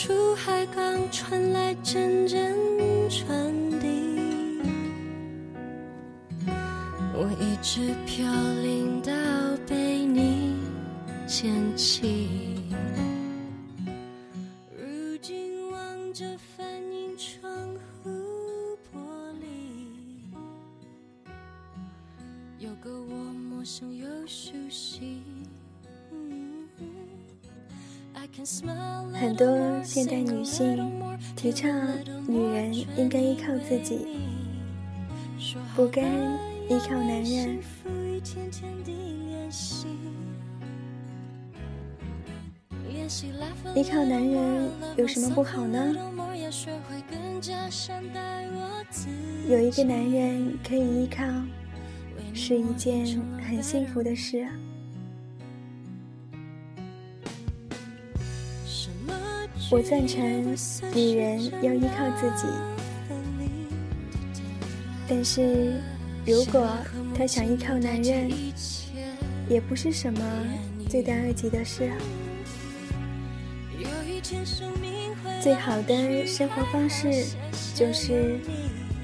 出海港传来阵阵船笛，我一直飘零到被你捡起。很多现代女性提倡女人应该依靠自己，不该依靠男人。依靠男人有什么不好呢？有一个男人可以依靠，是一件很幸福的事。我赞成女人要依靠自己，但是如果她想依靠男人，也不是什么罪大恶极的事。最好的生活方式就是，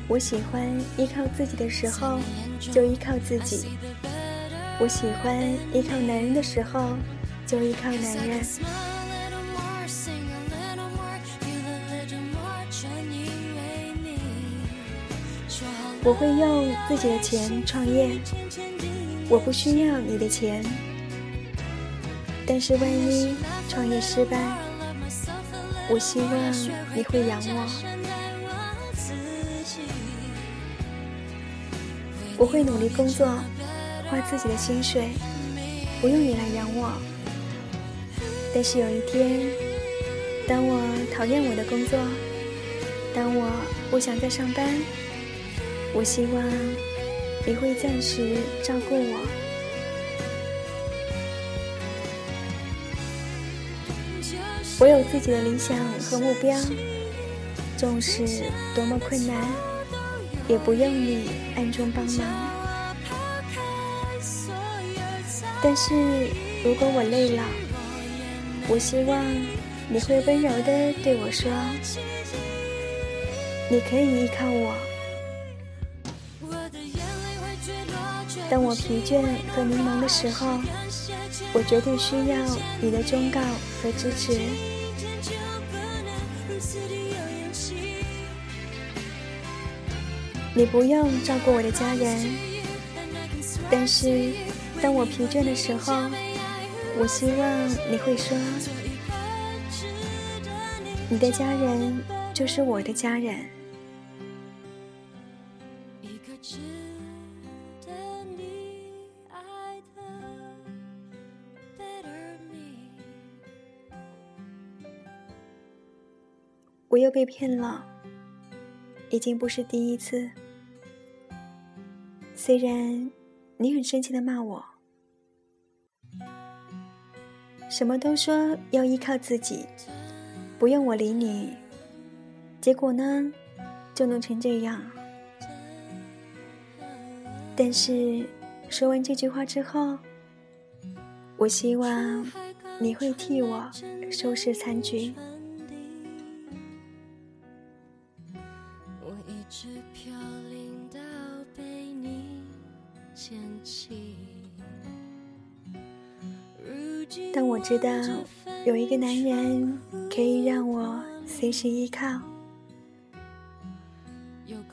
我喜欢依靠自己的时候就依靠自己，我喜欢依靠男人的时候就依靠男人。我会用自己的钱创业，我不需要你的钱。但是万一创业失败，我希望你会养我。我会努力工作，花自己的薪水，不用你来养我。但是有一天，当我讨厌我的工作，当我不想再上班。我希望你会暂时照顾我。我有自己的理想和目标，纵使多么困难，也不用你暗中帮忙。但是如果我累了，我希望你会温柔的对我说：“你可以依靠我。”当我疲倦和迷茫的时候，我绝对需要你的忠告和支持。你不用照顾我的家人，但是当我疲倦的时候，我希望你会说，你的家人就是我的家人。我又被骗了，已经不是第一次。虽然你很生气的骂我，什么都说要依靠自己，不用我理你，结果呢就弄成这样。但是说完这句话之后，我希望你会替我收拾残局。当我知道有一个男人可以让我随时依靠，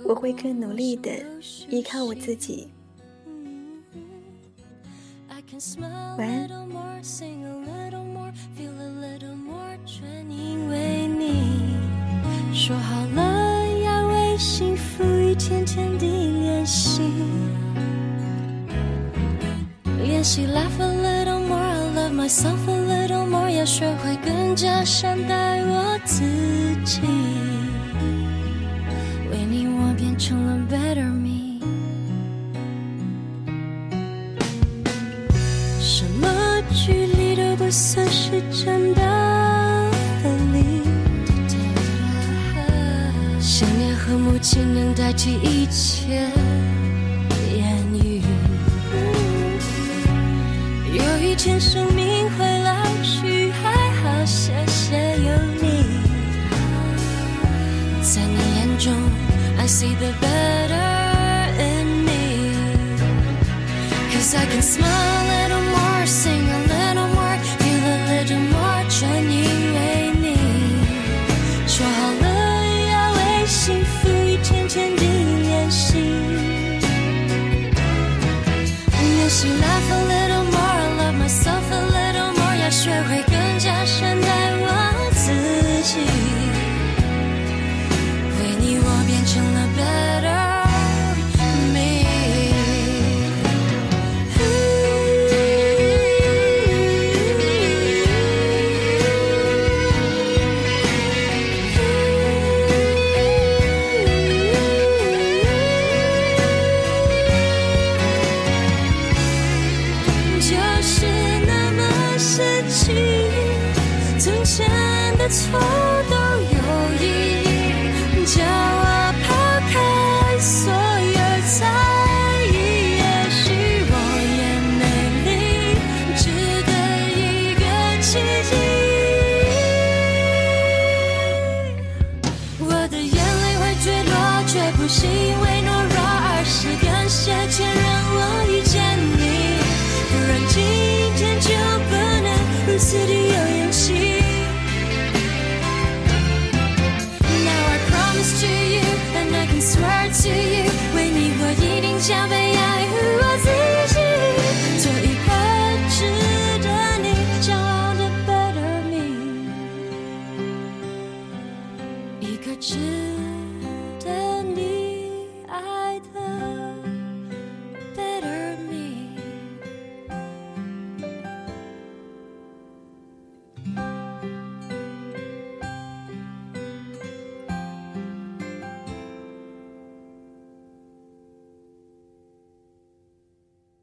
我会更努力的依靠我自己。晚安。说好了要为幸福一天天地练习，练习 laugh myself a little more，要学会更加善待我自己。为你，我变成了 better me。什么距离都不算是真的。分离。想念和母亲能代替一切言语。有一天生命 see the better in me. Cause I can smile a little more, 的错都有意义，叫我抛开所有猜疑，也许我也美丽，值得一个奇迹。我的眼泪会坠落，却不是因为懦弱，而是感谢前让我遇见你。不然今天就不能如此的有勇气。